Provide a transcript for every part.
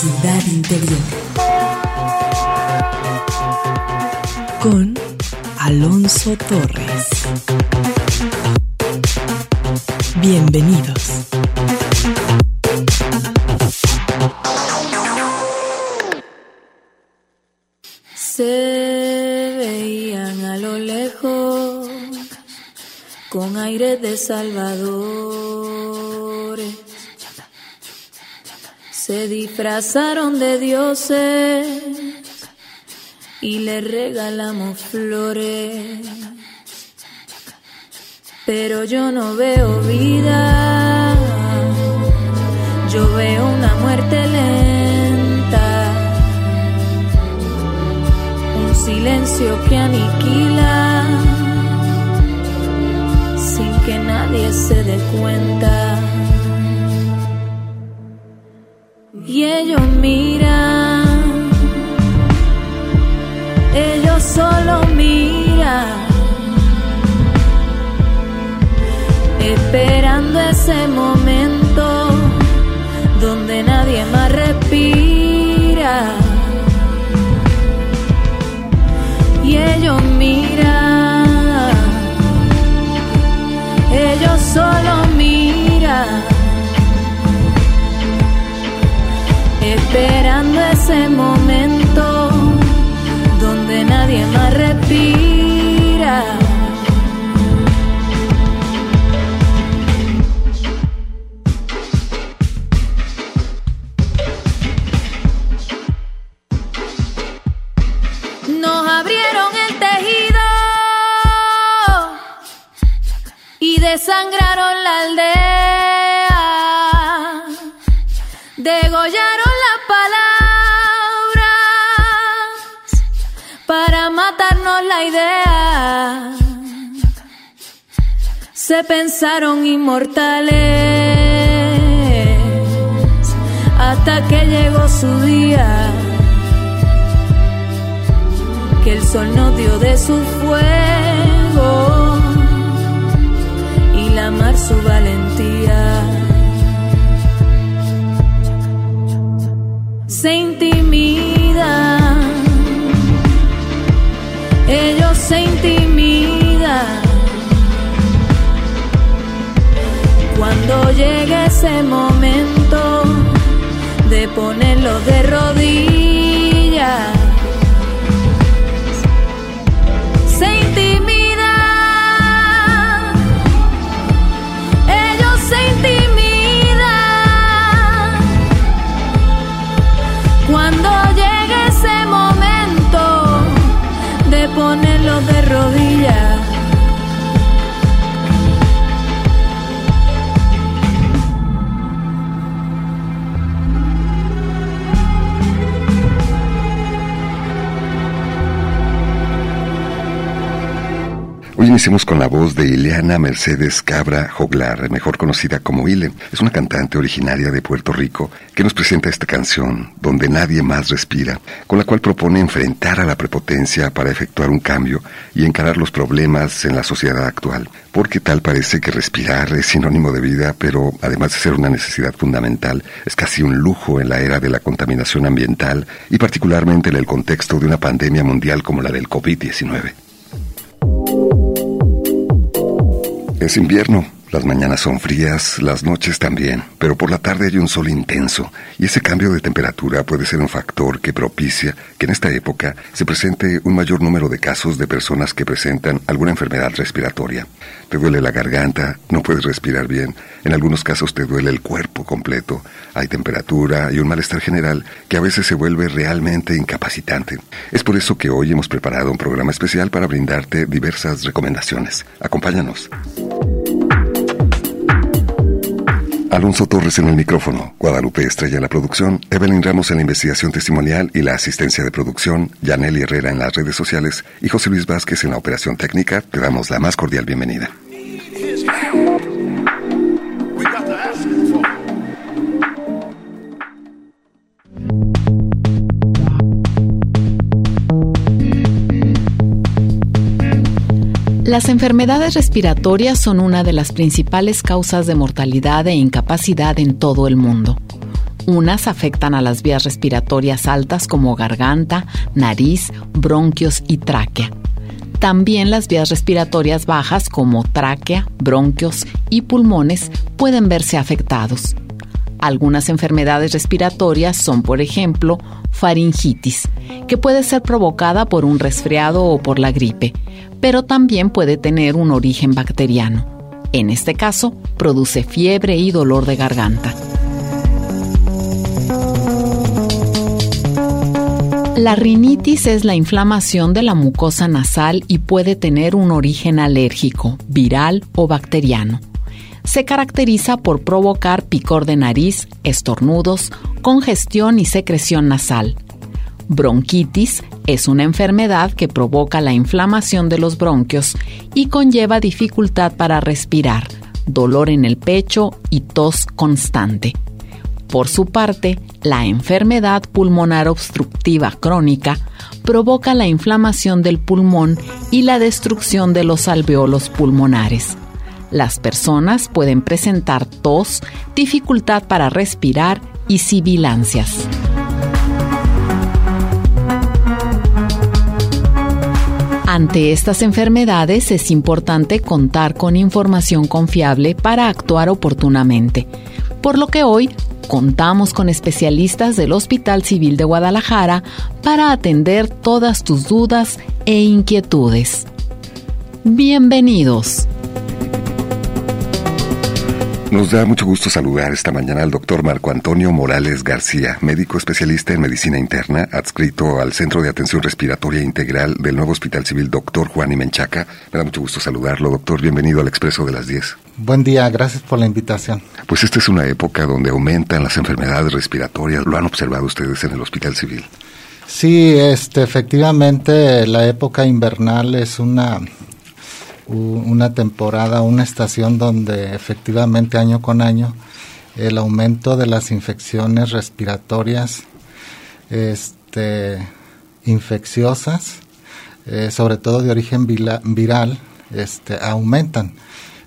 ciudad interior. Con Alonso Torres. Bienvenidos. Se veían a lo lejos con aire de salvadores. Se disfrazaron de dioses y le regalamos flores. Pero yo no veo vida, yo veo una muerte lenta, un silencio que aniquila sin que nadie se dé cuenta. Y ellos miran, ellos solo miran, esperando ese momento donde nadie Pensaron inmortales hasta que llegó su día. Que el sol nos dio de su fuego y la mar su valentía. se intimidan, ellos se intimidan. Cuando llegue ese momento de ponerlos de rodillas, Hoy iniciamos con la voz de Ileana Mercedes Cabra Joglar, mejor conocida como Ile. Es una cantante originaria de Puerto Rico que nos presenta esta canción, Donde nadie más respira, con la cual propone enfrentar a la prepotencia para efectuar un cambio y encarar los problemas en la sociedad actual. Porque tal parece que respirar es sinónimo de vida, pero además de ser una necesidad fundamental, es casi un lujo en la era de la contaminación ambiental y particularmente en el contexto de una pandemia mundial como la del COVID-19. Es invierno, las mañanas son frías, las noches también, pero por la tarde hay un sol intenso y ese cambio de temperatura puede ser un factor que propicia que en esta época se presente un mayor número de casos de personas que presentan alguna enfermedad respiratoria. Te duele la garganta, no puedes respirar bien, en algunos casos te duele el cuerpo completo, hay temperatura y un malestar general que a veces se vuelve realmente incapacitante. Es por eso que hoy hemos preparado un programa especial para brindarte diversas recomendaciones. Acompáñanos. Alonso Torres en el micrófono, Guadalupe Estrella en la producción, Evelyn Ramos en la investigación testimonial y la asistencia de producción, Yaneli Herrera en las redes sociales y José Luis Vázquez en la operación técnica. Te damos la más cordial bienvenida. Las enfermedades respiratorias son una de las principales causas de mortalidad e incapacidad en todo el mundo. Unas afectan a las vías respiratorias altas como garganta, nariz, bronquios y tráquea. También las vías respiratorias bajas como tráquea, bronquios y pulmones pueden verse afectados. Algunas enfermedades respiratorias son, por ejemplo, faringitis, que puede ser provocada por un resfriado o por la gripe, pero también puede tener un origen bacteriano. En este caso, produce fiebre y dolor de garganta. La rinitis es la inflamación de la mucosa nasal y puede tener un origen alérgico, viral o bacteriano. Se caracteriza por provocar picor de nariz, estornudos, congestión y secreción nasal. Bronquitis es una enfermedad que provoca la inflamación de los bronquios y conlleva dificultad para respirar, dolor en el pecho y tos constante. Por su parte, la enfermedad pulmonar obstructiva crónica provoca la inflamación del pulmón y la destrucción de los alveolos pulmonares. Las personas pueden presentar tos, dificultad para respirar y sibilancias. Ante estas enfermedades es importante contar con información confiable para actuar oportunamente, por lo que hoy contamos con especialistas del Hospital Civil de Guadalajara para atender todas tus dudas e inquietudes. Bienvenidos. Nos da mucho gusto saludar esta mañana al doctor Marco Antonio Morales García, médico especialista en medicina interna, adscrito al Centro de Atención Respiratoria Integral del nuevo Hospital Civil Doctor Juan Menchaca. Me da mucho gusto saludarlo, doctor. Bienvenido al Expreso de las 10. Buen día, gracias por la invitación. Pues esta es una época donde aumentan las enfermedades respiratorias. ¿Lo han observado ustedes en el Hospital Civil? Sí, este, efectivamente la época invernal es una una temporada, una estación donde efectivamente año con año el aumento de las infecciones respiratorias este, infecciosas, eh, sobre todo de origen viral, este, aumentan.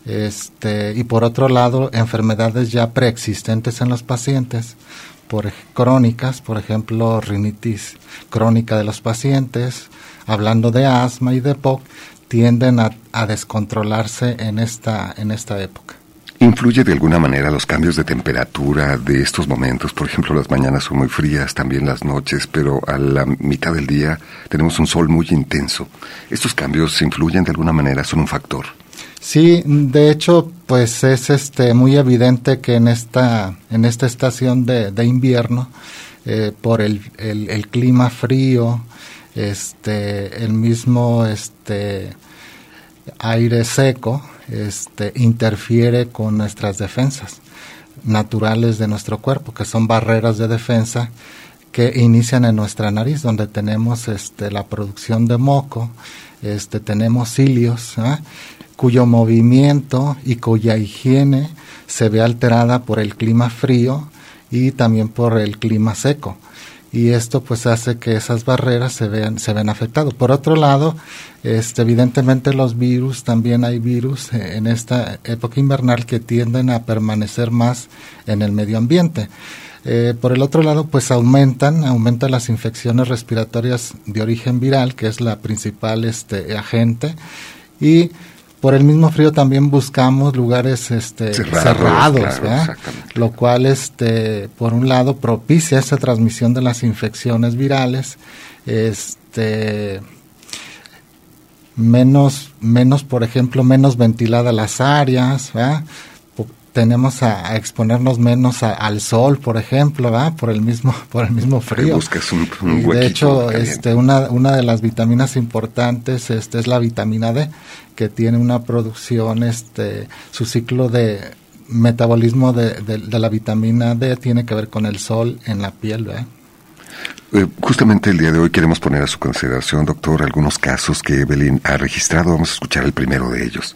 Este, y por otro lado, enfermedades ya preexistentes en los pacientes, por crónicas, por ejemplo, rinitis crónica de los pacientes, hablando de asma y de POC, tienden a, descontrolarse en esta, en esta época. ¿Influye de alguna manera los cambios de temperatura de estos momentos? Por ejemplo, las mañanas son muy frías, también las noches, pero a la mitad del día tenemos un sol muy intenso. ¿Estos cambios influyen de alguna manera? ¿Son un factor? Sí, de hecho, pues es este muy evidente que en esta, en esta estación de, invierno, eh, por el, el, clima frío, este, el mismo este, aire seco este, interfiere con nuestras defensas naturales de nuestro cuerpo, que son barreras de defensa que inician en nuestra nariz, donde tenemos este, la producción de moco, este, tenemos cilios, ¿ah? cuyo movimiento y cuya higiene se ve alterada por el clima frío y también por el clima seco y esto pues hace que esas barreras se vean se ven afectadas. Por otro lado, este, evidentemente los virus, también hay virus en esta época invernal que tienden a permanecer más en el medio ambiente. Eh, por el otro lado, pues aumentan, aumentan las infecciones respiratorias de origen viral, que es la principal este, agente, y por el mismo frío también buscamos lugares este, cerrados, lo cual este, por un lado propicia esa transmisión de las infecciones virales, este, menos, menos, por ejemplo, menos ventiladas las áreas, tenemos a, exponernos menos al sol, por ejemplo, por el mismo por el mismo frío. de hecho, este una una de las vitaminas importantes este es la vitamina D, que tiene una producción este su ciclo de metabolismo de, la vitamina D tiene que ver con el sol en la piel, eh, justamente el día de hoy queremos poner a su consideración, doctor, algunos casos que Evelyn ha registrado. Vamos a escuchar el primero de ellos.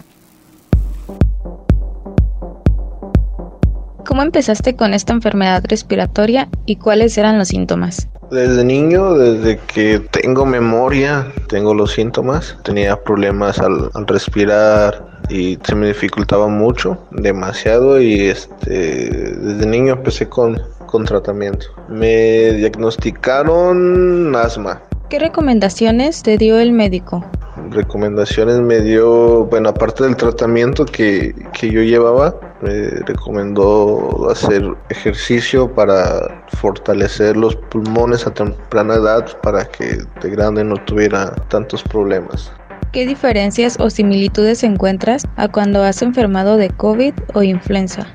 ¿Cómo empezaste con esta enfermedad respiratoria y cuáles eran los síntomas? Desde niño, desde que tengo memoria, tengo los síntomas. Tenía problemas al, respirar y se me dificultaba mucho, demasiado y este desde niño empecé con, con tratamiento. Me diagnosticaron asma. ¿Qué recomendaciones te dio el médico? Recomendaciones me dio, bueno, aparte del tratamiento que, que yo llevaba, me recomendó hacer ejercicio para fortalecer los pulmones a temprana edad para que de grande no tuviera tantos problemas. ¿Qué diferencias o similitudes encuentras a cuando has enfermado de COVID o influenza?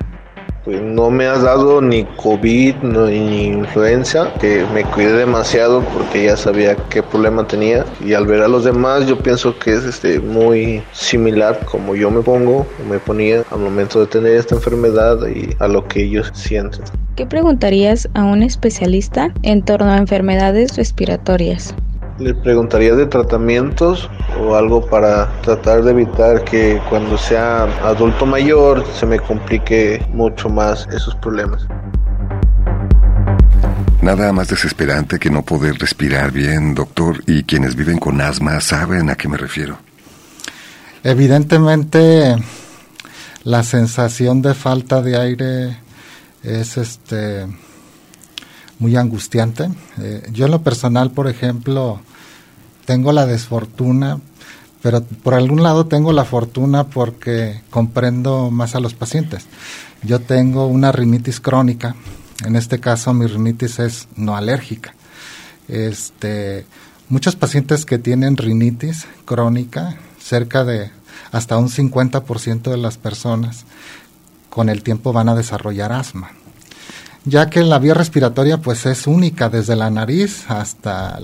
Pues no me has dado ni COVID ni influenza, que me cuidé demasiado porque ya sabía qué problema tenía y al ver a los demás yo pienso que es este muy similar como yo me pongo me ponía al momento de tener esta enfermedad y a lo que ellos sienten. ¿Qué preguntarías a un especialista en torno a enfermedades respiratorias? Le preguntaría de tratamientos o algo para tratar de evitar que cuando sea adulto mayor se me complique mucho más esos problemas. Nada más desesperante que no poder respirar bien, doctor, y quienes viven con asma saben a qué me refiero. Evidentemente, la sensación de falta de aire es este muy angustiante. Eh, yo en lo personal, por ejemplo, tengo la desfortuna, pero por algún lado tengo la fortuna porque comprendo más a los pacientes. Yo tengo una rinitis crónica, en este caso mi rinitis es no alérgica. Este, muchos pacientes que tienen rinitis crónica, cerca de hasta un 50% de las personas con el tiempo van a desarrollar asma ya que la vía respiratoria pues es única desde la nariz hasta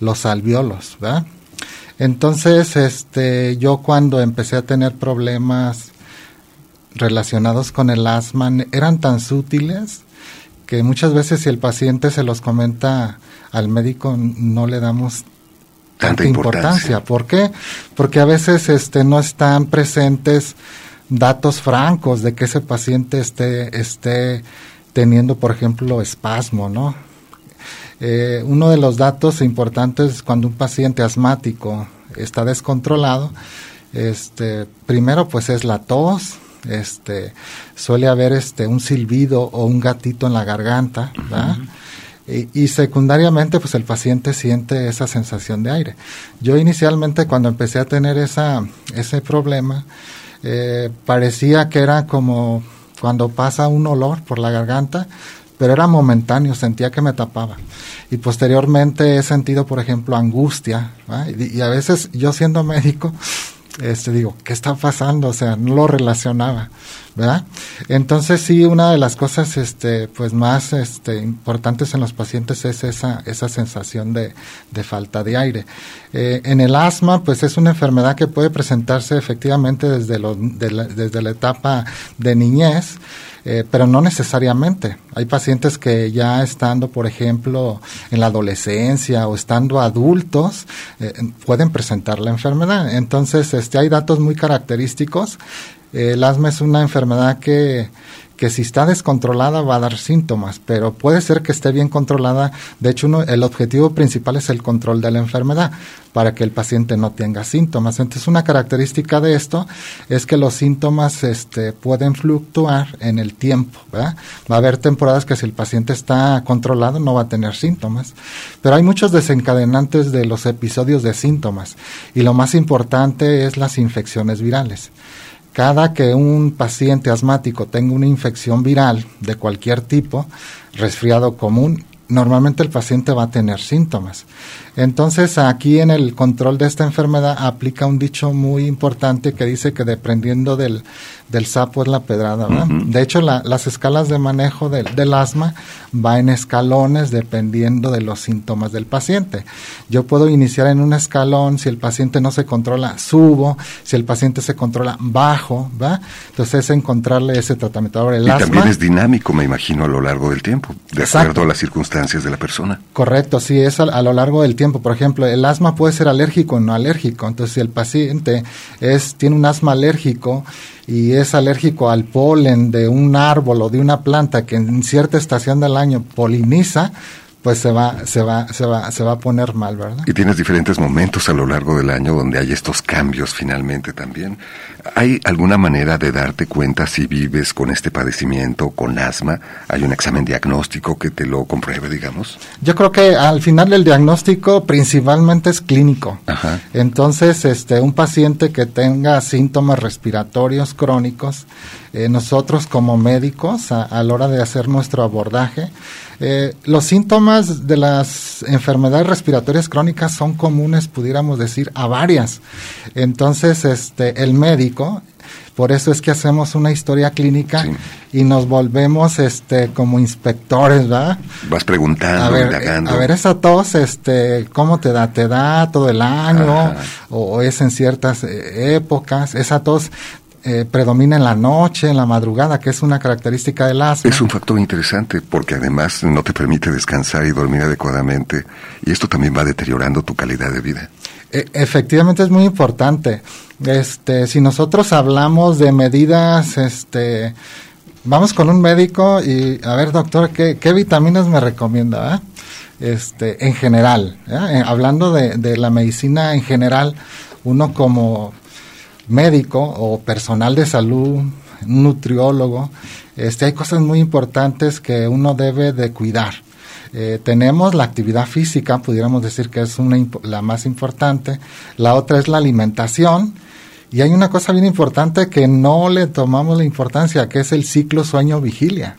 los alveolos, ¿verdad? Entonces, este, yo cuando empecé a tener problemas relacionados con el asma eran tan sutiles que muchas veces si el paciente se los comenta al médico no le damos tanta importancia. ¿Por qué? Porque a veces este no están presentes datos francos de que ese paciente esté esté teniendo, por ejemplo, espasmo, ¿no? Eh, uno de los datos importantes cuando un paciente asmático está descontrolado, este, primero pues es la tos, este, suele haber este, un silbido o un gatito en la garganta, y, secundariamente pues el paciente siente esa sensación de aire. Yo inicialmente cuando empecé a tener esa, ese problema, eh, parecía que era como cuando pasa un olor por la garganta, pero era momentáneo, sentía que me tapaba. Y posteriormente he sentido, por ejemplo, angustia, y, a veces yo siendo médico, este, digo, ¿qué está pasando? O sea, no lo relacionaba, ¿verdad? Entonces sí, una de las cosas, este, pues más, este, importantes en los pacientes es esa, sensación de, falta de aire. Eh, en el asma, pues es una enfermedad que puede presentarse efectivamente desde, lo, la etapa de niñez, eh, pero no necesariamente. Hay pacientes que ya estando, por ejemplo, en la adolescencia o estando adultos, eh, pueden presentar la enfermedad. Entonces, este, hay datos muy característicos. El asma es una enfermedad que que si está descontrolada va a dar síntomas, pero puede ser que esté bien controlada. De hecho, uno, el objetivo principal es el control de la enfermedad para que el paciente no tenga síntomas. Entonces, una característica de esto es que los síntomas este, pueden fluctuar en el tiempo. Va a haber temporadas que si el paciente está controlado no va a tener síntomas, pero hay muchos desencadenantes de los episodios de síntomas y lo más importante es las infecciones virales. Cada que un paciente asmático tenga una infección viral de cualquier tipo, resfriado común, normalmente el paciente va a tener síntomas. Entonces, aquí en el control de esta enfermedad aplica un dicho muy importante que dice que dependiendo del, del sapo es la pedrada. De hecho, las escalas de manejo del, asma va en escalones dependiendo de los síntomas del paciente. Yo puedo iniciar en un escalón, si el paciente no se controla, subo, si el paciente se controla, bajo, ¿va? Entonces es encontrarle ese tratamiento. Ahora, el y también es dinámico, me imagino, a lo largo del tiempo, de acuerdo a las circunstancias de la persona. Correcto, sí, es a, lo largo del tiempo. Por ejemplo, el asma puede ser alérgico o no alérgico. Entonces, si el paciente es, tiene un asma alérgico, y es alérgico al polen de un árbol o de una planta que en cierta estación del año poliniza, pues se va, se va, se va, se va a poner mal, ¿verdad? Y tienes diferentes momentos a lo largo del año donde hay estos cambios finalmente también. ¿Hay alguna manera de darte cuenta si vives con este padecimiento, con asma? ¿Hay un examen diagnóstico que te lo compruebe, digamos? Yo creo que al final el diagnóstico principalmente es clínico. Ajá. Entonces, este, un paciente que tenga síntomas respiratorios crónicos, eh, nosotros como médicos, a, a la hora de hacer nuestro abordaje, eh, los síntomas de las enfermedades respiratorias crónicas son comunes, pudiéramos decir, a varias. Entonces, este, el médico, por eso es que hacemos una historia clínica y nos volvemos este como inspectores, ¿verdad? Vas preguntando, a ver, indagando. A ver, esa tos, este, ¿cómo te da? ¿Te da todo el año? ¿O es en ciertas eh, épocas? Esa tos eh, predomina en la noche, en la madrugada, que es una característica del asma. Es un factor interesante porque además no te permite descansar y dormir adecuadamente y esto también va deteriorando tu calidad de vida. E efectivamente es muy importante. Este, si nosotros hablamos de medidas, este, vamos con un médico y a ver doctor, ¿qué, qué vitaminas me recomienda? Eh? Este, en general, ¿eh? hablando de, de la medicina en general, uno como médico o personal de salud, nutriólogo, este, hay cosas muy importantes que uno debe de cuidar. Eh, tenemos la actividad física, pudiéramos decir que es una, la más importante. La otra es la alimentación. Y hay una cosa bien importante que no le tomamos la importancia, que es el ciclo sueño-vigilia.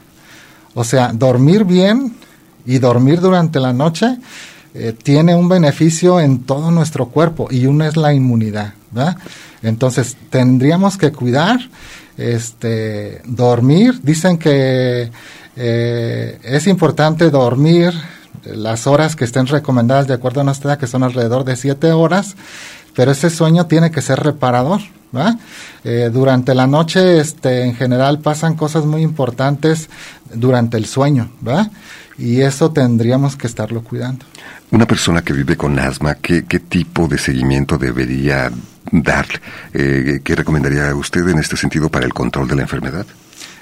O sea, dormir bien y dormir durante la noche eh, tiene un beneficio en todo nuestro cuerpo y uno es la inmunidad. ¿verdad? Entonces, tendríamos que cuidar, este, dormir. Dicen que eh, es importante dormir las horas que estén recomendadas de acuerdo a nuestra edad, que son alrededor de siete horas, pero ese sueño tiene que ser reparador. Eh, durante la noche, este, en general, pasan cosas muy importantes durante el sueño, ¿verdad? Y eso tendríamos que estarlo cuidando. Una persona que vive con asma, ¿qué, qué tipo de seguimiento debería dar? Eh, ¿Qué recomendaría usted en este sentido para el control de la enfermedad?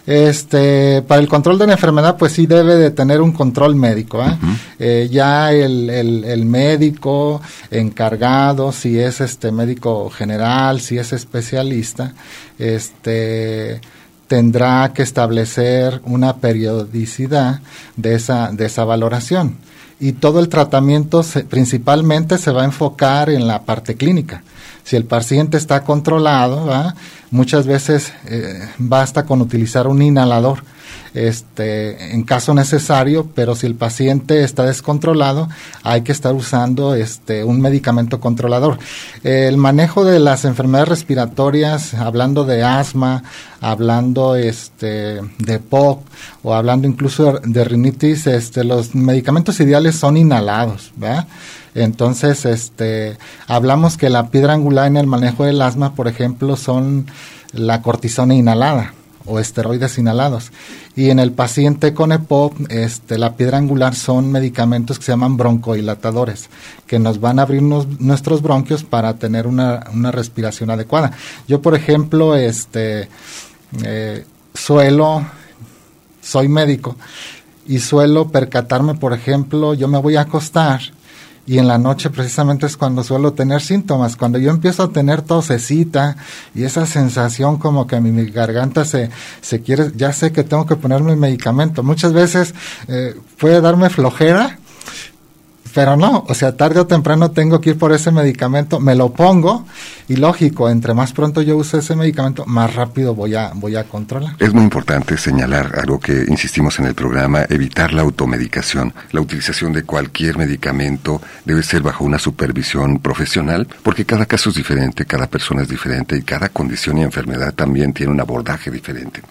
Este, para el control de la enfermedad, pues sí debe de tener un control médico. ¿eh? eh ya el, el, el, médico encargado, si es este médico general, si es especialista, este tendrá que establecer una periodicidad de esa, de esa valoración. Y todo el tratamiento principalmente se va a enfocar en la parte clínica. Si el paciente está controlado, muchas veces eh, basta con utilizar un inhalador este, en caso necesario, pero si el paciente está descontrolado, hay que estar usando este, un medicamento controlador. El manejo de las enfermedades respiratorias, hablando de asma, hablando este, de POC o hablando incluso de rinitis, este, los medicamentos ideales son inhalados, ¿verdad? Entonces, este, hablamos que la piedra angular en el manejo del asma, por ejemplo, son la cortisona inhalada o esteroides inhalados. Y en el paciente con EPOC, este, la piedra angular son medicamentos que se llaman broncodilatadores, que nos van a abrir nuestros bronquios para tener una, una, respiración adecuada. Yo, por ejemplo, este, eh, suelo, soy médico, y suelo percatarme, por ejemplo, yo me voy a acostar y en la noche precisamente es cuando suelo tener síntomas. Cuando yo empiezo a tener tosecita y esa sensación como que mi, mi garganta se, se quiere, ya sé que tengo que ponerme el medicamento. Muchas veces eh, puede darme flojera pero no, o sea, tarde o temprano tengo que ir por ese medicamento, me lo pongo y lógico, entre más pronto yo use ese medicamento, más rápido voy a, voy a controlar. Es muy importante señalar algo que insistimos en el programa, evitar la automedicación. La utilización de cualquier medicamento debe ser bajo una supervisión profesional, porque cada caso es diferente, cada persona es diferente y cada condición y enfermedad también tiene un abordaje diferente.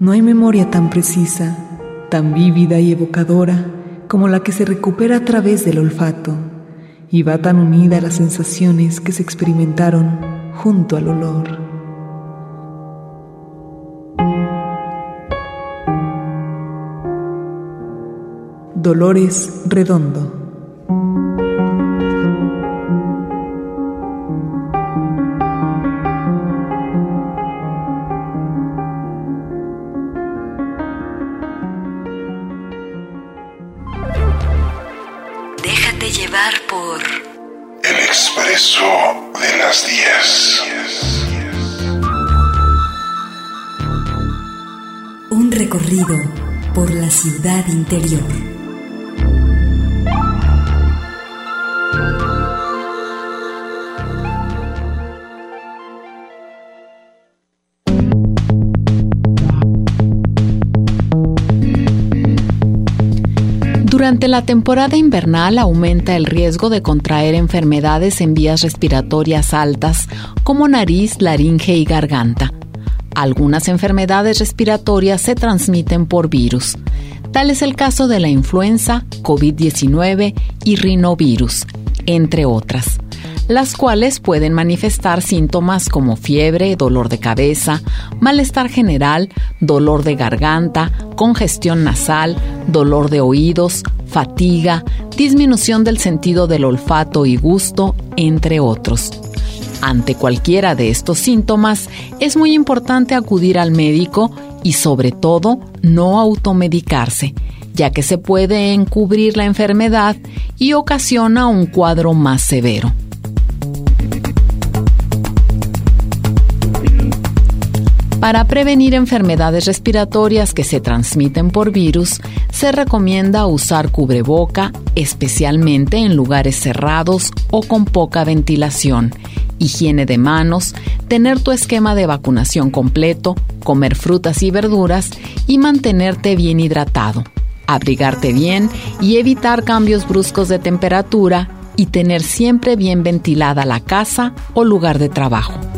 No hay memoria tan precisa, tan vívida y evocadora como la que se recupera a través del olfato y va tan unida a las sensaciones que se experimentaron junto al olor. Dolores Redondo De las 10. Un recorrido por la ciudad interior. Durante la temporada invernal aumenta el riesgo de contraer enfermedades en vías respiratorias altas como nariz, laringe y garganta. Algunas enfermedades respiratorias se transmiten por virus. Tal es el caso de la influenza, COVID-19 y rinovirus, entre otras las cuales pueden manifestar síntomas como fiebre, dolor de cabeza, malestar general, dolor de garganta, congestión nasal, dolor de oídos, fatiga, disminución del sentido del olfato y gusto, entre otros. Ante cualquiera de estos síntomas, es muy importante acudir al médico y sobre todo no automedicarse, ya que se puede encubrir la enfermedad y ocasiona un cuadro más severo. Para prevenir enfermedades respiratorias que se transmiten por virus, se recomienda usar cubreboca, especialmente en lugares cerrados o con poca ventilación, higiene de manos, tener tu esquema de vacunación completo, comer frutas y verduras y mantenerte bien hidratado, abrigarte bien y evitar cambios bruscos de temperatura y tener siempre bien ventilada la casa o lugar de trabajo.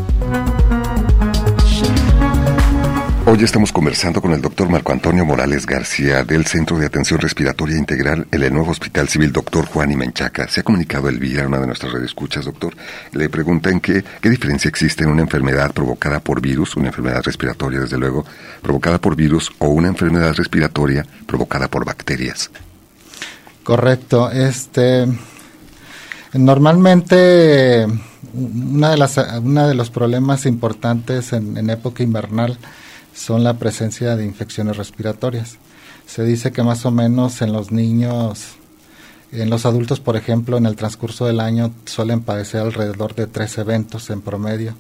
Hoy estamos conversando con el doctor Marco Antonio Morales García del Centro de Atención Respiratoria Integral en el nuevo Hospital Civil Doctor Juan y Menchaca. Se ha comunicado el Elvira, una de nuestras escuchas, doctor. Le preguntan qué diferencia existe en una enfermedad provocada por virus, una enfermedad respiratoria desde luego, provocada por virus o una enfermedad respiratoria provocada por bacterias. Correcto. Este, normalmente una de las, una de los problemas importantes en época invernal son la presencia de infecciones respiratorias. Se dice que más o menos en los niños, en los adultos, por ejemplo, en el transcurso del año suelen padecer alrededor de tres eventos en promedio,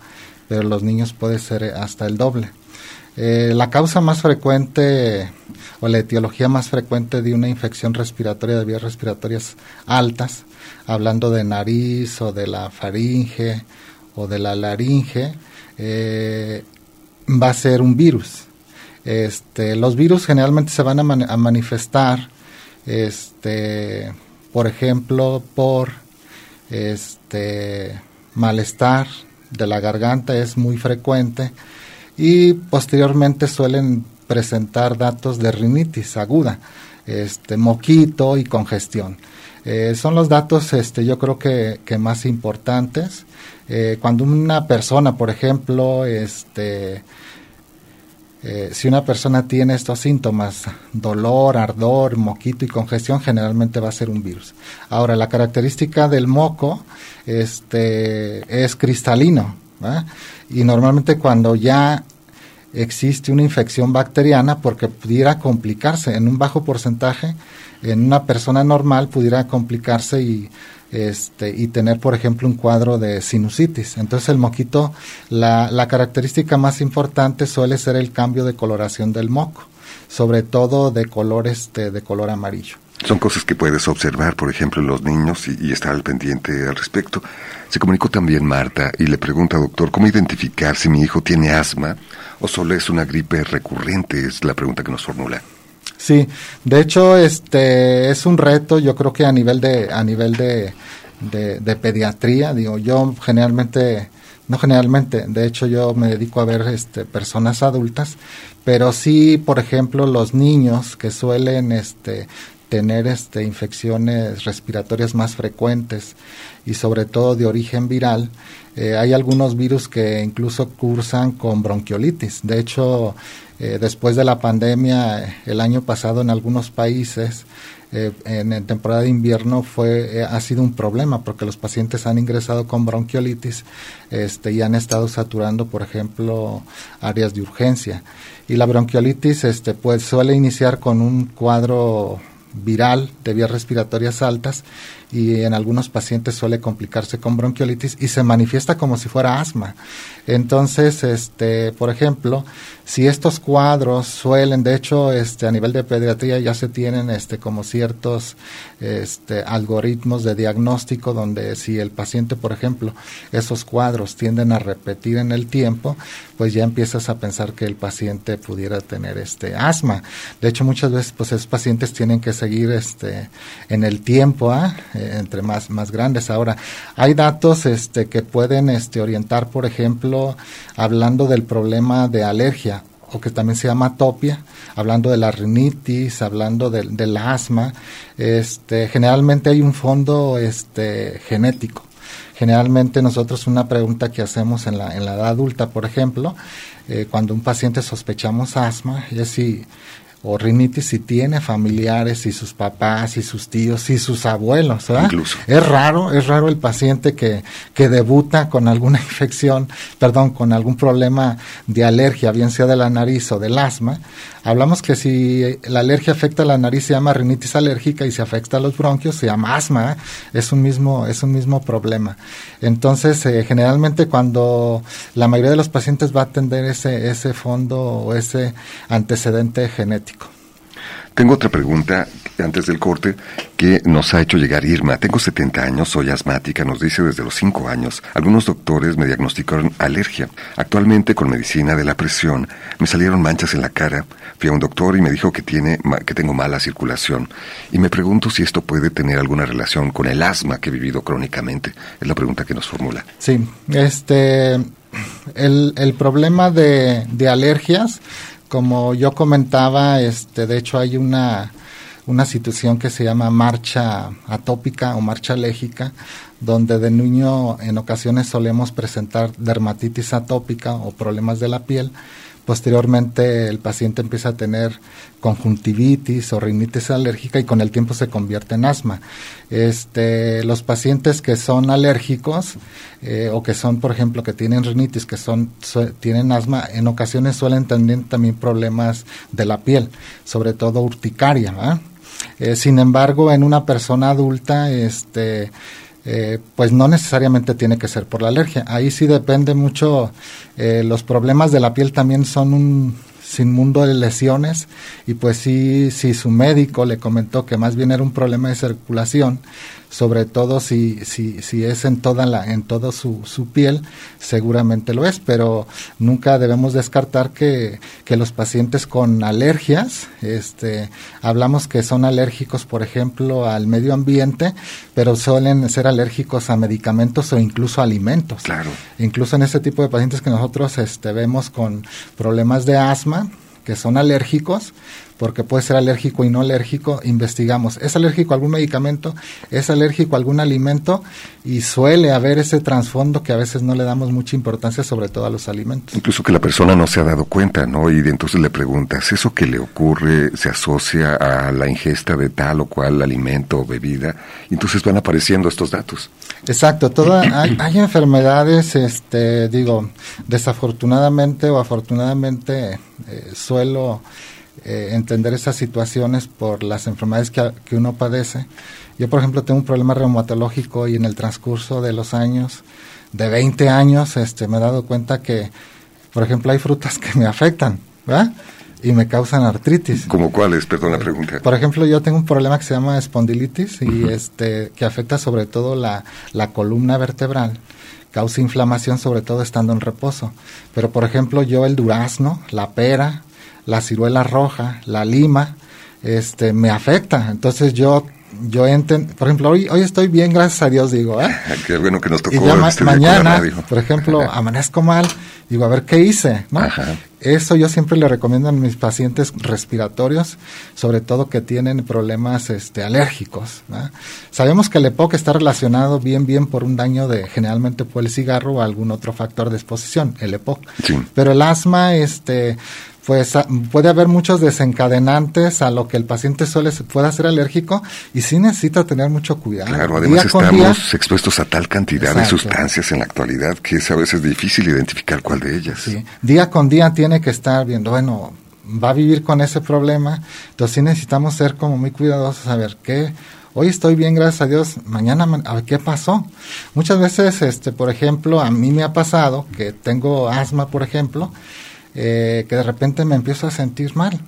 pero los niños puede ser hasta el doble. Eh, la causa más frecuente o la etiología más frecuente de una infección respiratoria de vías respiratorias altas, hablando de nariz o de la faringe o de la laringe, eh, va a ser un virus. Este, los virus generalmente se van a, manifestar, este, por ejemplo, por este, malestar de la garganta es muy frecuente y posteriormente suelen presentar datos de rinitis aguda, este, moquito y congestión. Eh, son los datos, este, yo creo que, que más importantes. Eh, cuando una persona, por ejemplo, este, eh, si una persona tiene estos síntomas, dolor, ardor, moquito y congestión, generalmente va a ser un virus. Ahora, la característica del moco este, es cristalino. Y normalmente cuando ya existe una infección bacteriana, porque pudiera complicarse en un bajo porcentaje, en una persona normal pudiera complicarse y este, y tener, por ejemplo, un cuadro de sinusitis. Entonces el moquito, la, la característica más importante suele ser el cambio de coloración del moco, sobre todo de color, este, de color amarillo. Son cosas que puedes observar, por ejemplo, en los niños y, estar al pendiente al respecto. Se comunicó también Marta y le pregunta, doctor, ¿cómo identificar si mi hijo tiene asma o solo es una gripe recurrente? Es la pregunta que nos formula. Sí, de hecho, este es un reto, yo creo que a nivel de, a nivel de, de, pediatría, digo, yo generalmente, no generalmente, de hecho yo me dedico a ver este, personas adultas, pero sí, por ejemplo, los niños que suelen este, tener este, infecciones respiratorias más frecuentes y sobre todo de origen viral, eh, hay algunos virus que incluso cursan con bronquiolitis. De hecho, eh, después de la pandemia, el año pasado en algunos países, eh, en, temporada de invierno fue eh, ha sido un problema porque los pacientes han ingresado con bronquiolitis este, y han estado saturando, por ejemplo, áreas de urgencia. Y la bronquiolitis este, pues, suele iniciar con un cuadro viral de vías respiratorias altas y en algunos pacientes suele complicarse con bronquiolitis y se manifiesta como si fuera asma. Entonces, este, por ejemplo, si estos cuadros suelen, de hecho, este, a nivel de pediatría ya se tienen este, como ciertos este, algoritmos de diagnóstico donde si el paciente, por ejemplo, esos cuadros tienden a repetir en el tiempo, pues ya empiezas a pensar que el paciente pudiera tener este asma. De hecho, muchas veces, pues esos pacientes tienen que seguir este, en el tiempo, ¿ah? Entre más, más grandes. Ahora, hay datos este, que pueden este, orientar, por ejemplo, hablando del problema de alergia o que también se llama atopia, hablando de la rinitis, hablando del, del asma, este, generalmente hay un fondo este, genético. Generalmente nosotros una pregunta que hacemos en la, en la edad adulta, por ejemplo, eh, cuando un paciente sospechamos asma, es si o rinitis si tiene familiares y sus papás y sus tíos y sus abuelos, ¿verdad? Incluso. Es raro, es raro el paciente que, que debuta con alguna infección, perdón, con algún problema de alergia, bien sea de la nariz o del asma. Hablamos que si la alergia afecta a la nariz se llama rinitis alérgica y si afecta a los bronquios se llama asma, ¿eh? es un mismo, es un mismo problema. Entonces, eh, generalmente cuando la mayoría de los pacientes va a atender ese, ese fondo o ese antecedente genético. Tengo otra pregunta antes del corte que nos ha hecho llegar Irma. Tengo 70 años, soy asmática, nos dice desde los 5 años. Algunos doctores me diagnosticaron alergia. Actualmente con medicina de la presión me salieron manchas en la cara. Fui a un doctor y me dijo que tiene que tengo mala circulación y me pregunto si esto puede tener alguna relación con el asma que he vivido crónicamente. Es la pregunta que nos formula. Sí, este el, el problema de, de alergias como yo comentaba, este, de hecho hay una, una situación que se llama marcha atópica o marcha alérgica, donde de niño en ocasiones solemos presentar dermatitis atópica o problemas de la piel Posteriormente el paciente empieza a tener conjuntivitis o rinitis alérgica y con el tiempo se convierte en asma. Este, los pacientes que son alérgicos eh, o que son, por ejemplo, que tienen rinitis, que son tienen asma, en ocasiones suelen tener también problemas de la piel, sobre todo urticaria. Eh, sin embargo, en una persona adulta, este, eh, pues no necesariamente tiene que ser por la alergia. Ahí sí depende mucho, eh, los problemas de la piel también son un mundo de lesiones y pues sí, si su médico le comentó que más bien era un problema de circulación, sobre todo si, si, si es en toda la, en todo su, su piel, seguramente lo es, pero nunca debemos descartar que, que los pacientes con alergias, este, hablamos que son alérgicos, por ejemplo, al medio ambiente, pero suelen ser alérgicos a medicamentos o incluso alimentos. Claro. Incluso en ese tipo de pacientes que nosotros este, vemos con problemas de asma, que son alérgicos, porque puede ser alérgico y no alérgico, investigamos, ¿es alérgico a algún medicamento? ¿Es alérgico a algún alimento? Y suele haber ese trasfondo que a veces no le damos mucha importancia, sobre todo a los alimentos. Incluso que la persona no se ha dado cuenta, ¿no? Y entonces le preguntas, ¿eso que le ocurre se asocia a la ingesta de tal o cual alimento o bebida? Y entonces van apareciendo estos datos. Exacto, toda, hay, hay enfermedades, este, digo, desafortunadamente o afortunadamente eh, suelo eh, entender esas situaciones por las enfermedades que, que, uno padece. Yo, por ejemplo, tengo un problema reumatológico y en el transcurso de los años, de 20 años, este, me he dado cuenta que, por ejemplo, hay frutas que me afectan, ¿verdad? Y me causan artritis. ¿Como cuáles? Perdón la pregunta. Por ejemplo, yo tengo un problema que se llama espondilitis y uh -huh. este que afecta sobre todo la, la columna vertebral causa inflamación sobre todo estando en reposo. Pero por ejemplo yo el durazno, la pera, la ciruela roja, la lima, este, me afecta. Entonces yo, yo enten, por ejemplo, hoy, hoy estoy bien, gracias a Dios, digo, ¿eh? Qué bueno que nos tocó. Y ya ma este mañana, por ejemplo, amanezco mal, digo, a ver qué hice, ¿no? Ajá. Eso yo siempre le recomiendo a mis pacientes respiratorios, sobre todo que tienen problemas este, alérgicos. ¿no? Sabemos que el EPOC está relacionado bien, bien por un daño de generalmente por el cigarro o algún otro factor de exposición, el EPOC. Sí. Pero el asma, este, pues puede haber muchos desencadenantes a lo que el paciente suele pueda ser alérgico y sí necesita tener mucho cuidado. Claro, además día estamos día, expuestos a tal cantidad exacto. de sustancias en la actualidad que es a veces difícil identificar cuál de ellas. Sí. Día con día tiene que estar viendo, bueno, va a vivir con ese problema. Entonces sí necesitamos ser como muy cuidadosos, a ver qué, hoy estoy bien, gracias a Dios, mañana, a ver qué pasó. Muchas veces, este, por ejemplo, a mí me ha pasado que tengo asma, por ejemplo, eh, que de repente me empiezo a sentir mal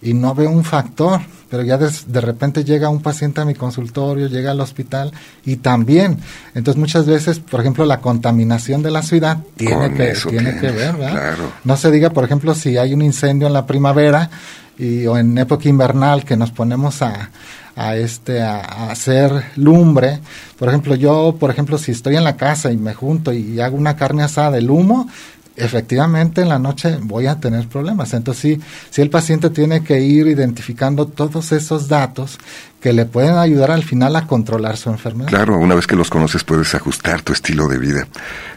y no veo un factor, pero ya de, repente llega un paciente a mi consultorio, llega al hospital y también. Entonces muchas veces, por ejemplo, la contaminación de la ciudad tiene, que, tiene que ver, ¿verdad? No se diga, por ejemplo, si hay un incendio en la primavera y, o en época invernal que nos ponemos a, a este a, hacer lumbre. Por ejemplo, yo, por ejemplo, si estoy en la casa y me junto y hago una carne asada, el humo efectivamente en la noche voy a tener problemas. Entonces, sí, sí el paciente tiene que ir identificando todos esos datos que le pueden ayudar al final a controlar su enfermedad. Claro, una vez que los conoces puedes ajustar tu estilo de vida.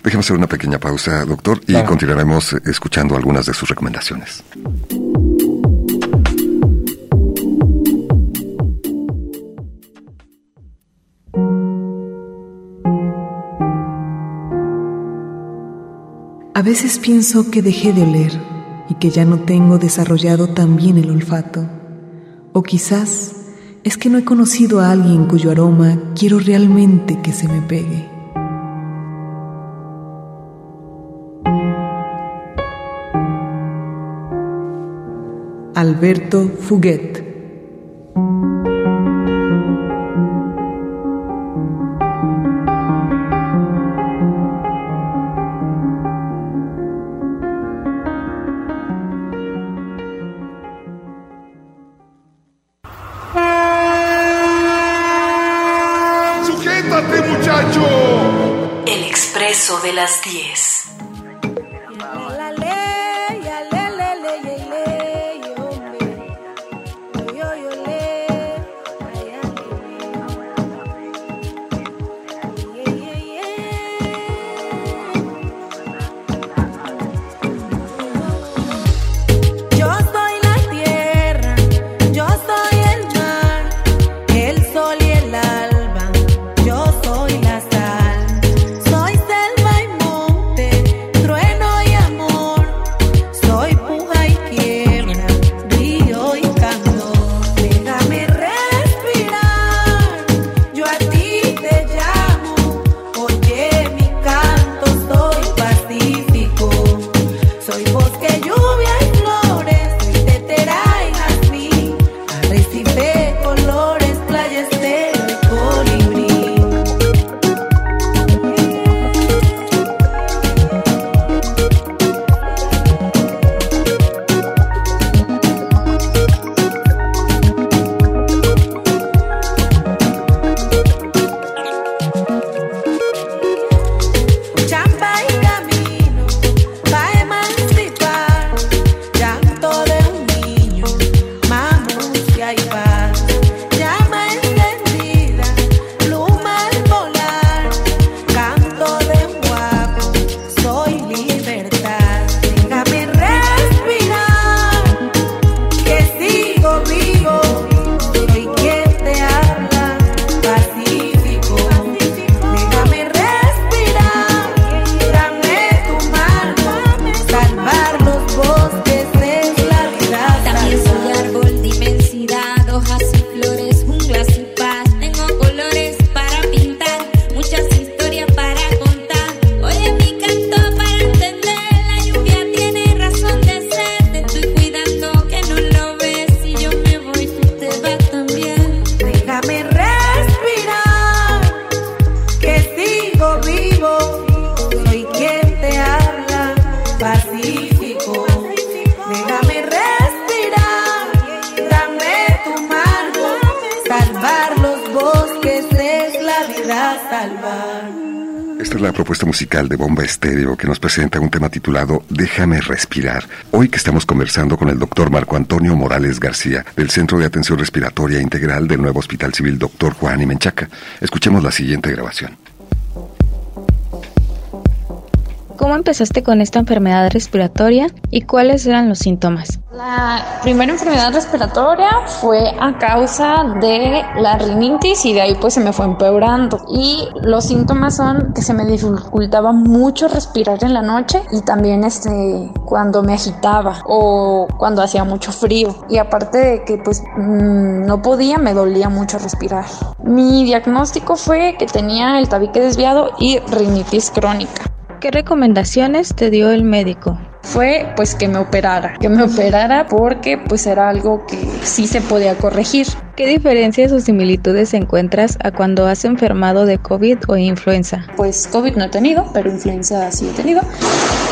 Déjame hacer una pequeña pausa, doctor, y continuaremos escuchando algunas de sus recomendaciones. A veces pienso que dejé de oler y que ya no tengo desarrollado tan bien el olfato. O quizás es que no he conocido a alguien cuyo aroma quiero realmente que se me pegue. Alberto Fuguet de Bomba Estéreo que nos presenta un tema titulado Déjame respirar. Hoy que estamos conversando con el doctor Marco Antonio Morales García del Centro de Atención Respiratoria Integral del nuevo Hospital Civil Doctor Juan y Menchaca. Escuchemos la siguiente grabación. ¿Cómo empezaste con esta enfermedad respiratoria y cuáles eran los síntomas? La primera enfermedad respiratoria fue a causa de la rinitis y de ahí pues se me fue empeorando. Y los síntomas son que se me dificultaba mucho respirar en la noche y también este cuando me agitaba o cuando hacía mucho frío. Y aparte de que pues mm, no podía, me dolía mucho respirar. Mi diagnóstico fue que tenía el tabique desviado y rinitis crónica. ¿Qué recomendaciones te dio el médico? Fue pues que me operara, que me operara porque pues era algo que sí se podía corregir. ¿Qué diferencias o similitudes encuentras a cuando has enfermado de COVID o influenza? Pues COVID no he tenido, pero influenza sí he tenido.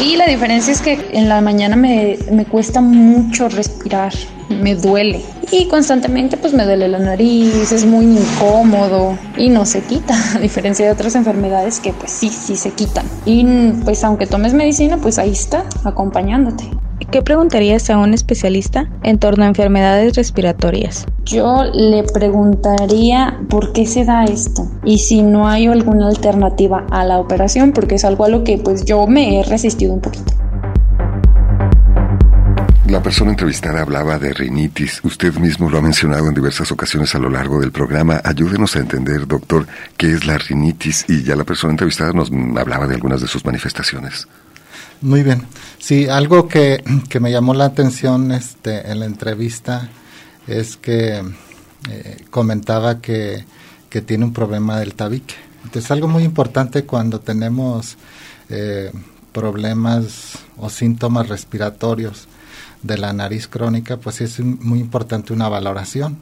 Y la diferencia es que en la mañana me, me cuesta mucho respirar, me duele y constantemente pues me duele la nariz, es muy incómodo y no se quita, a diferencia de otras enfermedades que pues sí, sí se quitan. Y pues aunque tomes medicina, pues ahí está, acompañándote. ¿Qué preguntarías a un especialista en torno a enfermedades respiratorias? Yo le preguntaría por qué se da esto y si no hay alguna alternativa a la operación, porque es algo a lo que pues yo me he resistido un poquito. La persona entrevistada hablaba de rinitis. Usted mismo lo ha mencionado en diversas ocasiones a lo largo del programa. Ayúdenos a entender, doctor, qué es la rinitis y ya la persona entrevistada nos hablaba de algunas de sus manifestaciones. Muy bien. Sí, algo que, me llamó la atención este, en la entrevista es que eh, comentaba que, que, tiene un problema del tabique. Entonces, algo muy importante cuando tenemos eh, problemas o síntomas respiratorios de la nariz crónica, pues es muy importante una valoración,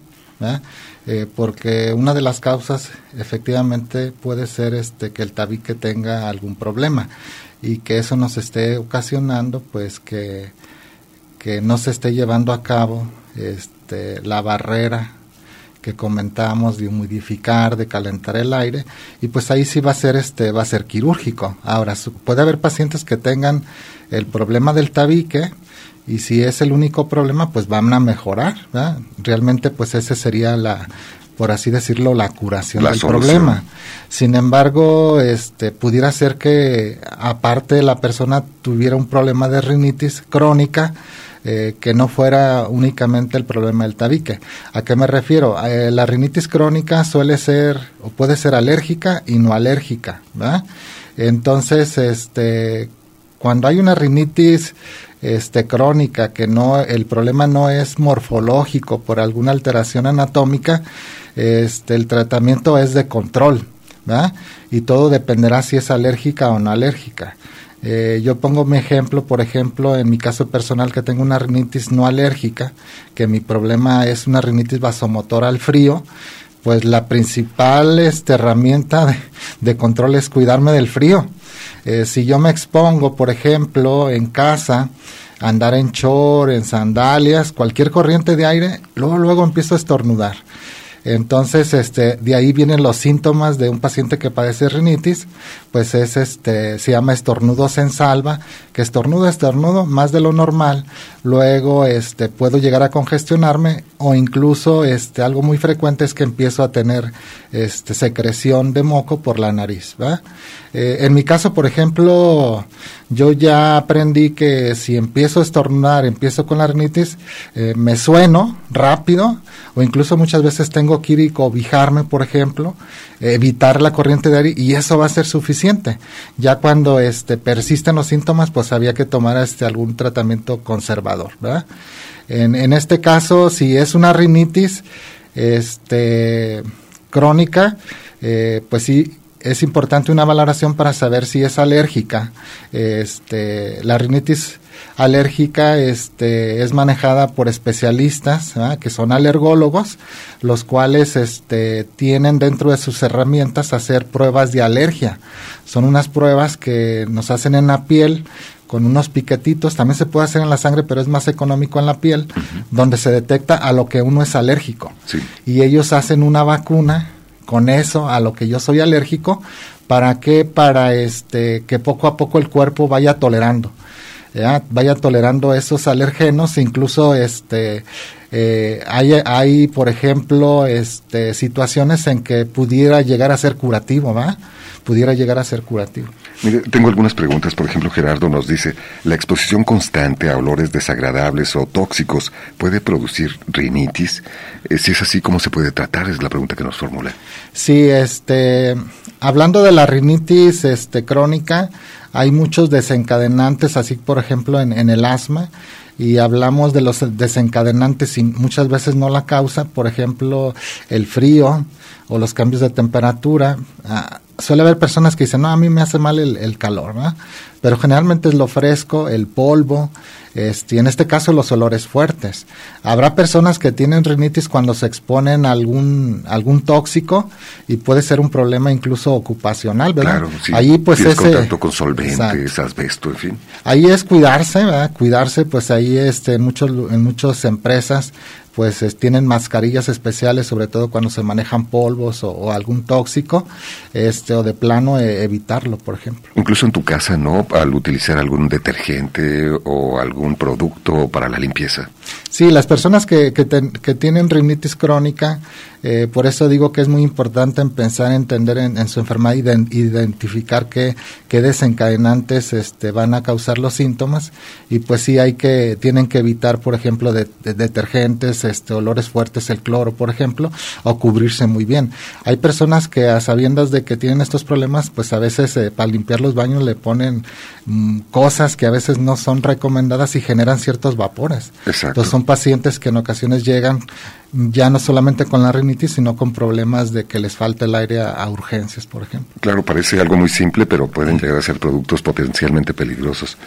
eh, porque una de las causas efectivamente puede ser este que el tabique tenga algún problema y que eso nos esté ocasionando pues que, que no se esté llevando a cabo este, la barrera que comentamos de humidificar, de calentar el aire y pues ahí sí va a ser este va a ser quirúrgico. Ahora puede haber pacientes que tengan el problema del tabique y si es el único problema, pues van a mejorar. Realmente, pues ese sería la, por así decirlo, la curación del problema. Sin embargo, este, pudiera ser que aparte la persona tuviera un problema de rinitis crónica, eh, que no fuera únicamente el problema del tabique. ¿A qué me refiero? Eh, la rinitis crónica suele ser o puede ser alérgica y no alérgica, Entonces, este, cuando hay una rinitis este, crónica, que no, el problema no es morfológico por alguna alteración anatómica, este, el tratamiento es de control. Y todo dependerá si es alérgica o no alérgica. Eh, yo pongo mi ejemplo, por ejemplo, en mi caso personal que tengo una rinitis no alérgica, que mi problema es una rinitis vasomotora al frío, pues la principal este, herramienta de, control es cuidarme del frío. Eh, si yo me expongo, por ejemplo, en casa, andar en chor, en sandalias, cualquier corriente de aire, luego luego empiezo a estornudar. Entonces, este, de ahí vienen los síntomas de un paciente que padece rinitis, pues es este, se llama estornudos en salva, que estornudo, estornudo, más de lo normal, luego este, puedo llegar a congestionarme o incluso este, algo muy frecuente es que empiezo a tener este, secreción de moco por la nariz. Eh, en mi caso, por ejemplo, yo ya aprendí que si empiezo a estornudar, empiezo con la rinitis, eh, me sueno rápido o incluso muchas veces tengo que ir y cobijarme, por ejemplo, evitar la corriente de aire y eso va a ser suficiente. Ya cuando este, persisten los síntomas, pues había que tomar este, algún tratamiento conservador. En, en este caso, si es una rinitis este, crónica, eh, pues sí es importante una valoración para saber si es alérgica. Este, la rinitis alérgica este, es manejada por especialistas que son alergólogos, los cuales este, tienen dentro de sus herramientas hacer pruebas de alergia. Son unas pruebas que nos hacen en la piel con unos piquetitos, también se puede hacer en la sangre, pero es más económico en la piel, donde se detecta a lo que uno es alérgico. Y ellos hacen una vacuna con eso a lo que yo soy alérgico, ¿para qué? Para este que poco a poco el cuerpo vaya tolerando. vaya tolerando esos alergenos, incluso este Eh, hay, hay, por ejemplo, este, situaciones en que pudiera llegar a ser curativo, ¿va? Pudiera llegar a ser curativo. Mire, tengo algunas preguntas. Por ejemplo, Gerardo nos dice, ¿la exposición constante a olores desagradables o tóxicos puede producir rinitis? Eh, si es así, ¿cómo se puede tratar? Es la pregunta que nos formula. Sí, este, hablando de la rinitis este, crónica, hay muchos desencadenantes, así por ejemplo en, el asma, y hablamos de los desencadenantes y muchas veces no la causa, por ejemplo, el frío o los cambios de temperatura. Ah, suele haber personas que dicen, no, a mí me hace mal el, el calor, ¿no? Pero generalmente es lo fresco, el polvo, este, y en este caso los olores fuertes. Habrá personas que tienen rinitis cuando se exponen a algún, algún tóxico y puede ser un problema incluso ocupacional, ¿verdad? Claro, sí. Ahí pues ese, contacto con solventes, asbesto, en fin. Ahí es cuidarse, ¿verdad? Cuidarse, pues ahí este, en, muchos, en muchas empresas pues es, tienen mascarillas especiales, sobre todo cuando se manejan polvos o, o algún tóxico, este, o de plano eh, evitarlo, por ejemplo. Incluso en tu casa, ¿no? Al utilizar algún detergente o algún producto para la limpieza. Sí, las personas que, que, tienen rinitis crónica, eh, por eso digo que es muy importante pensar, entender en, en su enfermedad y de, identificar qué, qué desencadenantes este, van a causar los síntomas. Y pues sí, hay que, tienen que evitar, por ejemplo, de detergentes, este, olores fuertes, el cloro, por ejemplo, o cubrirse muy bien. Hay personas que a sabiendas de que tienen estos problemas, pues a veces eh, para limpiar los baños le ponen mm, cosas que a veces no son recomendadas y generan ciertos vapores. Exacto. Entonces son pacientes que en ocasiones llegan ya no solamente con la rinitis, sino con problemas de que les falta el aire a, a urgencias, por ejemplo. Claro, parece algo muy simple, pero pueden llegar a ser productos potencialmente peligrosos.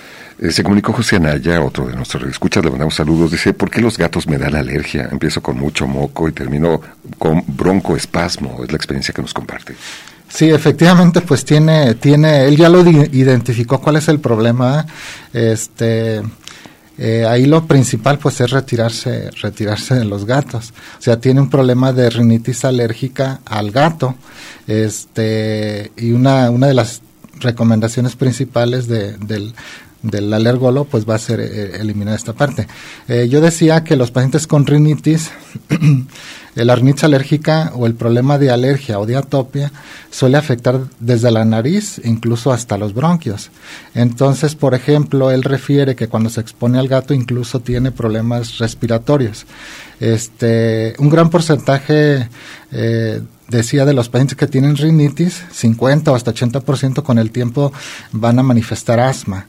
Eh, se comunicó José Anaya, otro de nuestros escuchas, le mandamos saludos. Dice, ¿por qué los gatos me dan alergia? Empiezo con mucho moco y termino con broncoespasmo. Es la experiencia que nos comparte. Sí, efectivamente, pues tiene, tiene, él ya lo identificó cuál es el problema. Este, eh, ahí lo principal pues es retirarse, retirarse de los gatos. O sea, tiene un problema de rinitis alérgica al gato. Este, y una, una de las recomendaciones principales de, del, del alergolo pues va a ser eh, eliminar esta parte. Eh, yo decía que los pacientes con rinitis, la rinitis alérgica o el problema de alergia o de atopia suele afectar desde la nariz incluso hasta los bronquios. Entonces, por ejemplo, él refiere que cuando se expone al gato incluso tiene problemas respiratorios. Este, un gran porcentaje eh, decía de los pacientes que tienen rinitis, 50 o hasta 80% con el tiempo van a manifestar asma.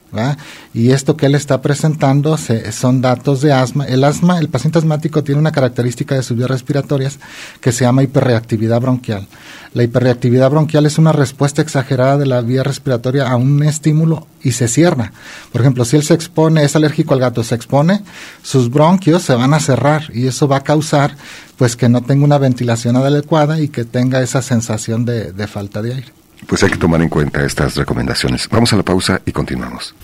Y esto que él está presentando se, son datos de asma. El asma, el paciente asmático tiene una característica de sus vías respiratorias que se llama hiperreactividad bronquial. La hiperreactividad bronquial es una respuesta exagerada de la vía respiratoria a un estímulo y se cierra. Por ejemplo, si él se expone, es alérgico al gato, se expone, sus bronquios se van a cerrar y eso va a causar pues que no tenga una ventilación adecuada y que tenga esa sensación de, de falta de aire. Pues hay que tomar en cuenta estas recomendaciones. Vamos a la pausa y continuamos.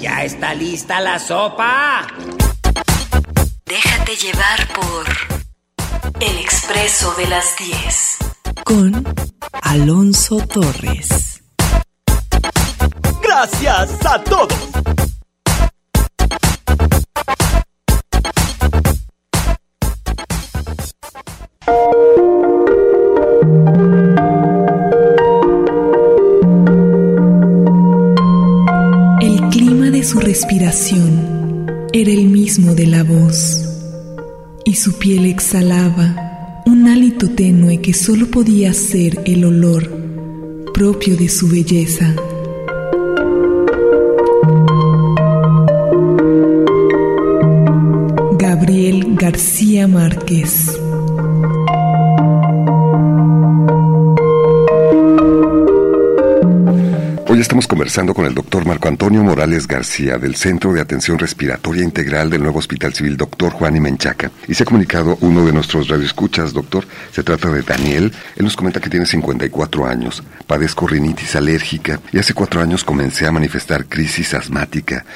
¿Ya está lista la sopa? Déjate llevar por El Expreso de las 10. Con Alonso Torres. Gracias a todos. Respiración era el mismo de la voz, y su piel exhalaba un hálito tenue que solo podía ser el olor propio de su belleza. Gabriel García Márquez. Estamos conversando con el doctor Marco Antonio Morales García del Centro de Atención Respiratoria Integral del Nuevo Hospital Civil Doctor Juan y Menchaca. Y se ha comunicado uno de nuestros radioescuchas, doctor. Se trata de Daniel. Él nos comenta que tiene 54 años, padezco rinitis alérgica y hace cuatro años comencé a manifestar crisis asmática.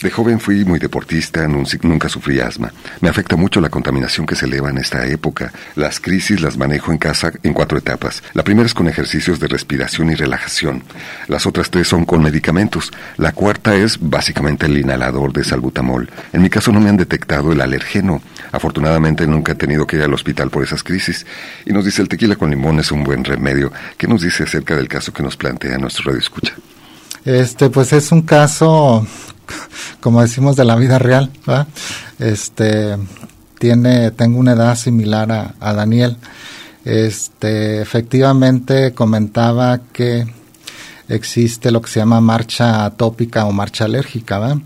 De joven fui muy deportista, nunca sufrí asma. Me afecta mucho la contaminación que se eleva en esta época. Las crisis las manejo en casa en cuatro etapas. La primera es con ejercicios de respiración y relajación. Las otras tres son con medicamentos. La cuarta es básicamente el inhalador de salbutamol. En mi caso no me han detectado el alergeno. Afortunadamente nunca he tenido que ir al hospital por esas crisis. Y nos dice el tequila con limón es un buen remedio. ¿Qué nos dice acerca del caso que nos plantea nuestro radio escucha? Este, pues es un caso como decimos, de la vida real. Este, tiene, tengo una edad similar a, Daniel. Este, efectivamente comentaba que existe lo que se llama marcha atópica o marcha alérgica,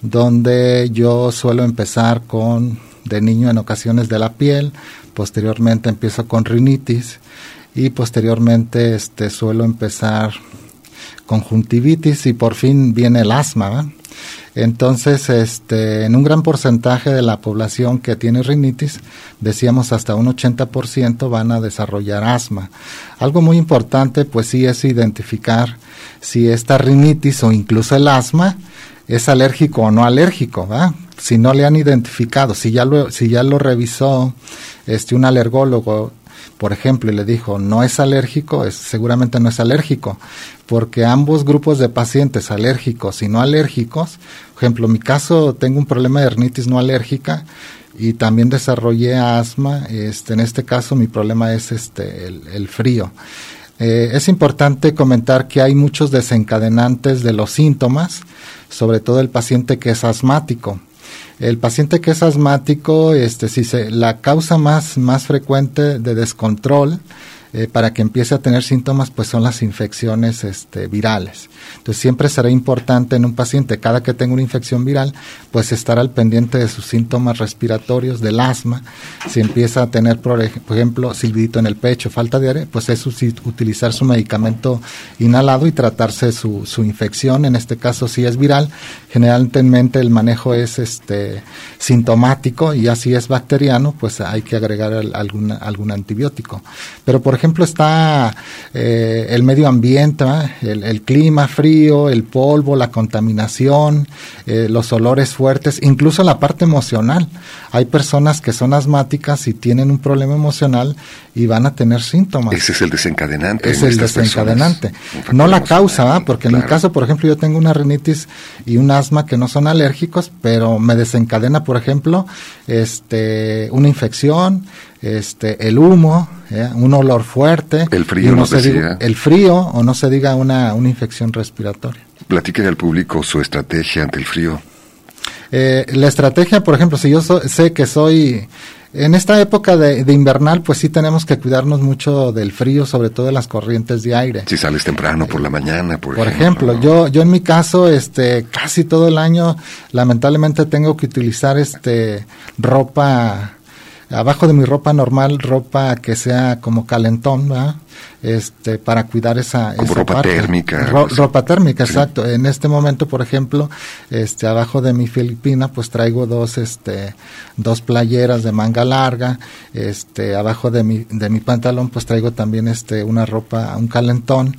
donde yo suelo empezar con de niño en ocasiones de la piel, posteriormente empiezo con rinitis y posteriormente este suelo empezar conjuntivitis y por fin viene el asma. Entonces, este, en un gran porcentaje de la población que tiene rinitis, decíamos hasta un 80% van a desarrollar asma. Algo muy importante, pues sí, es identificar si esta rinitis o incluso el asma es alérgico o no alérgico, Si no le han identificado, si ya lo, si ya lo revisó este, un alergólogo por ejemplo, y le dijo, no es alérgico, es, seguramente no es alérgico, porque ambos grupos de pacientes alérgicos y no alérgicos, por ejemplo, en mi caso tengo un problema de hernitis no alérgica y también desarrollé asma, este, en este caso mi problema es este, el, frío. Eh, es importante comentar que hay muchos desencadenantes de los síntomas, sobre todo el paciente que es asmático. El paciente que es asmático, este, si se, la causa más, más frecuente de descontrol eh, para que empiece a tener síntomas, pues son las infecciones este, virales. Entonces siempre será importante en un paciente, cada que tenga una infección viral, pues estar al pendiente de sus síntomas respiratorios, del asma. Si empieza a tener, por ejemplo, silbidito en el pecho, falta de aire, pues es utilizar su medicamento inhalado y tratarse su, su infección. En este caso, si es viral, generalmente el manejo es este sintomático y así es bacteriano, pues hay que agregar algún, algún antibiótico. Pero, por ejemplo, ejemplo, está eh, el medio ambiente, el, clima frío, el polvo, la contaminación, eh, los olores fuertes, incluso la parte emocional. Hay personas que son asmáticas y tienen un problema emocional y van a tener síntomas. Ese es el desencadenante. Es el desencadenante. No la causa, porque en mi caso, por ejemplo, yo tengo una rinitis y un asma que no son alérgicos, pero me desencadena, por ejemplo, este, una infección, este, el humo, ¿eh? un olor fuerte. El frío, no se diga, El frío o no se diga una, una infección respiratoria. Platique al público su estrategia ante el frío. Eh, la estrategia, por ejemplo, si yo sé que soy en esta época de, invernal, pues sí tenemos que cuidarnos mucho del frío, sobre todo de las corrientes de aire. Si sales temprano por la mañana, por, por ejemplo. yo, yo en mi caso, este, casi todo el año, lamentablemente tengo que utilizar este ropa abajo de mi ropa normal, ropa que sea como calentón, este para cuidar esa, como ropa térmica ropa térmica exacto. En este momento por ejemplo este abajo de mi filipina pues traigo dos este dos playeras de manga larga. Este abajo de mi de mi pantalón pues traigo también este una ropa un calentón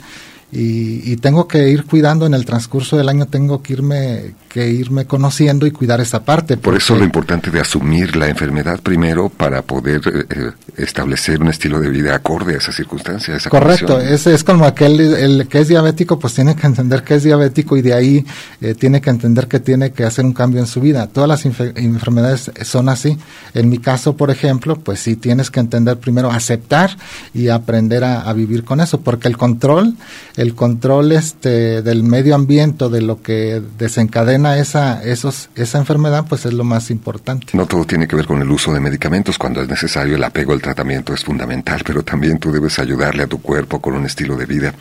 y, tengo que ir cuidando en el transcurso del año, tengo que irme, que irme conociendo y cuidar esa parte. Por eso lo importante de asumir la enfermedad primero para poder eh, eh, establecer un estilo de vida acorde a esa circunstancia. esa Correcto, es, es como aquel el que es diabético, pues tiene que entender que es diabético y de ahí eh, tiene que entender que tiene que hacer un cambio en su vida. Todas las enfermedades son así. En mi caso, por ejemplo, pues sí tienes que entender primero aceptar y aprender a, a vivir con eso, porque el control el control este del medio ambiente, de lo que desencadena esa, esos, esa enfermedad, pues es lo más importante. No todo tiene que ver con el uso de medicamentos. Cuando es necesario, el apego al tratamiento es fundamental, pero también tú debes ayudarle a tu cuerpo con un estilo de vida.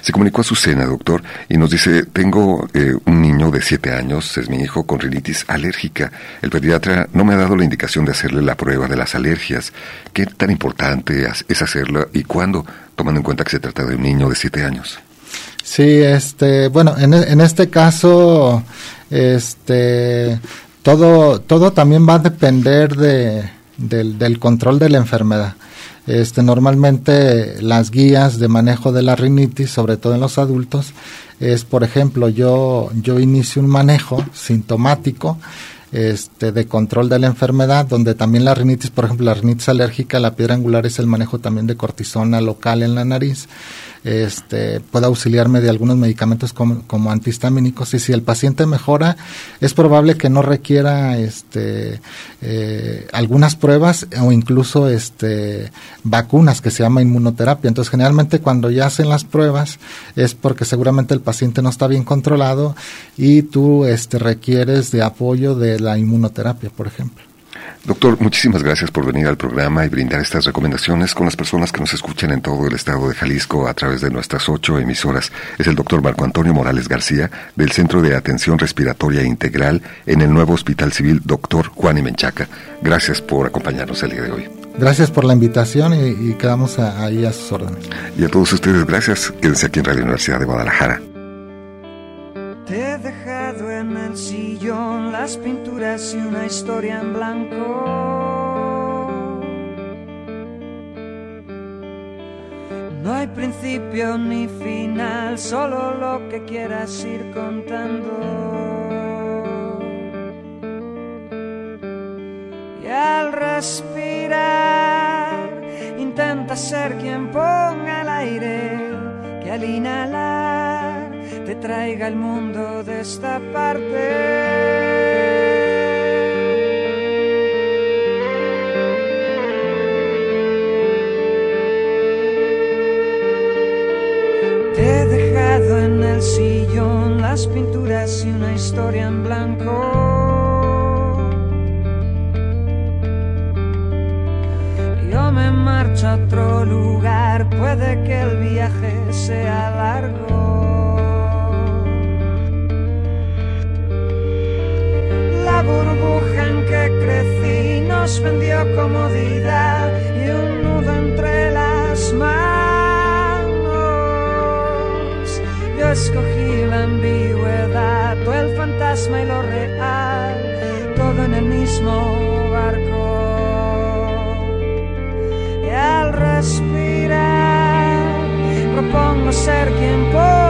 Se comunicó a Susana, doctor, y nos dice, tengo eh, un niño de siete años, es mi hijo, con rinitis alérgica. El pediatra no me ha dado la indicación de hacerle la prueba de las alergias. ¿Qué tan importante es hacerla y cuándo? Tomando en cuenta que se trata de un niño de siete años. Sí, este, bueno, en, en este caso, este, todo, todo también va a depender de, del, del control de la enfermedad. Este, normalmente las guías de manejo de la rinitis, sobre todo en los adultos, es, por ejemplo, yo, yo inicio un manejo sintomático este, de control de la enfermedad, donde también la rinitis, por ejemplo, la rinitis alérgica, la piedra angular es el manejo también de cortisona local en la nariz este, puede auxiliarme de algunos medicamentos como, como, antihistamínicos y si el paciente mejora es probable que no requiera este, eh, algunas pruebas o incluso este, vacunas que se llama inmunoterapia. Entonces generalmente cuando ya hacen las pruebas es porque seguramente el paciente no está bien controlado y tú este, requieres de apoyo de la inmunoterapia, por ejemplo. Doctor, muchísimas gracias por venir al programa y brindar estas recomendaciones con las personas que nos escuchan en todo el estado de Jalisco a través de nuestras ocho emisoras. Es el doctor Marco Antonio Morales García del Centro de Atención Respiratoria Integral en el nuevo Hospital Civil Doctor Juan y Menchaca. Gracias por acompañarnos el día de hoy. Gracias por la invitación y, quedamos ahí a sus órdenes. Y a todos ustedes, gracias. Quédense aquí en Radio Universidad de Guadalajara. Te he dejado en el las pinturas y una historia en blanco. No hay principio ni final, solo lo que quieras ir contando. Y al respirar, intenta ser quien ponga el aire, que al inhalar te traiga el mundo de esta parte. Te he dejado en el sillón las pinturas y una historia en blanco. Yo me marcho a otro lugar, puede que el viaje sea largo. Burbuja en que crecí nos vendió comodidad y un nudo entre las manos. Yo escogí la ambigüedad, tú el fantasma y lo real, todo en el mismo barco. Y al respirar, propongo ser quien ponga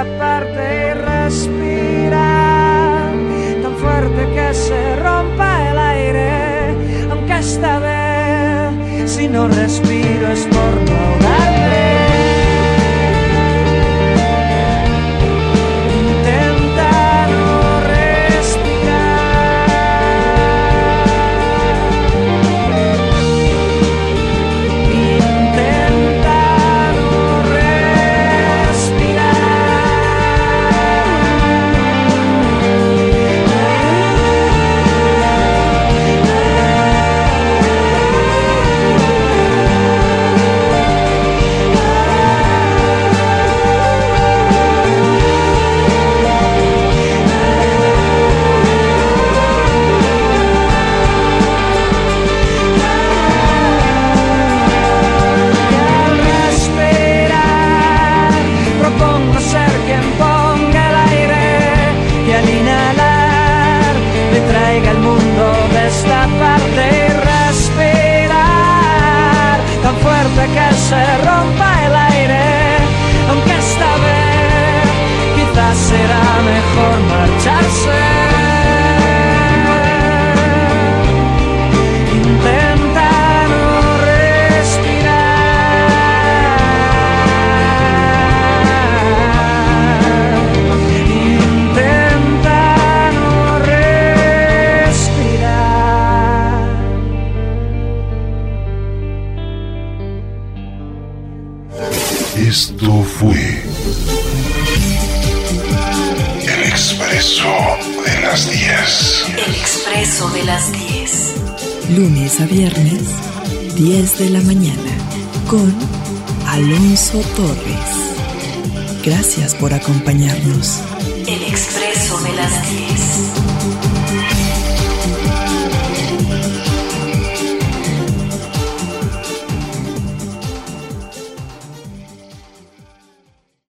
esta parte y respirar. Tan fuerte que se rompa el aire, aunque esta vez si no respiro es por no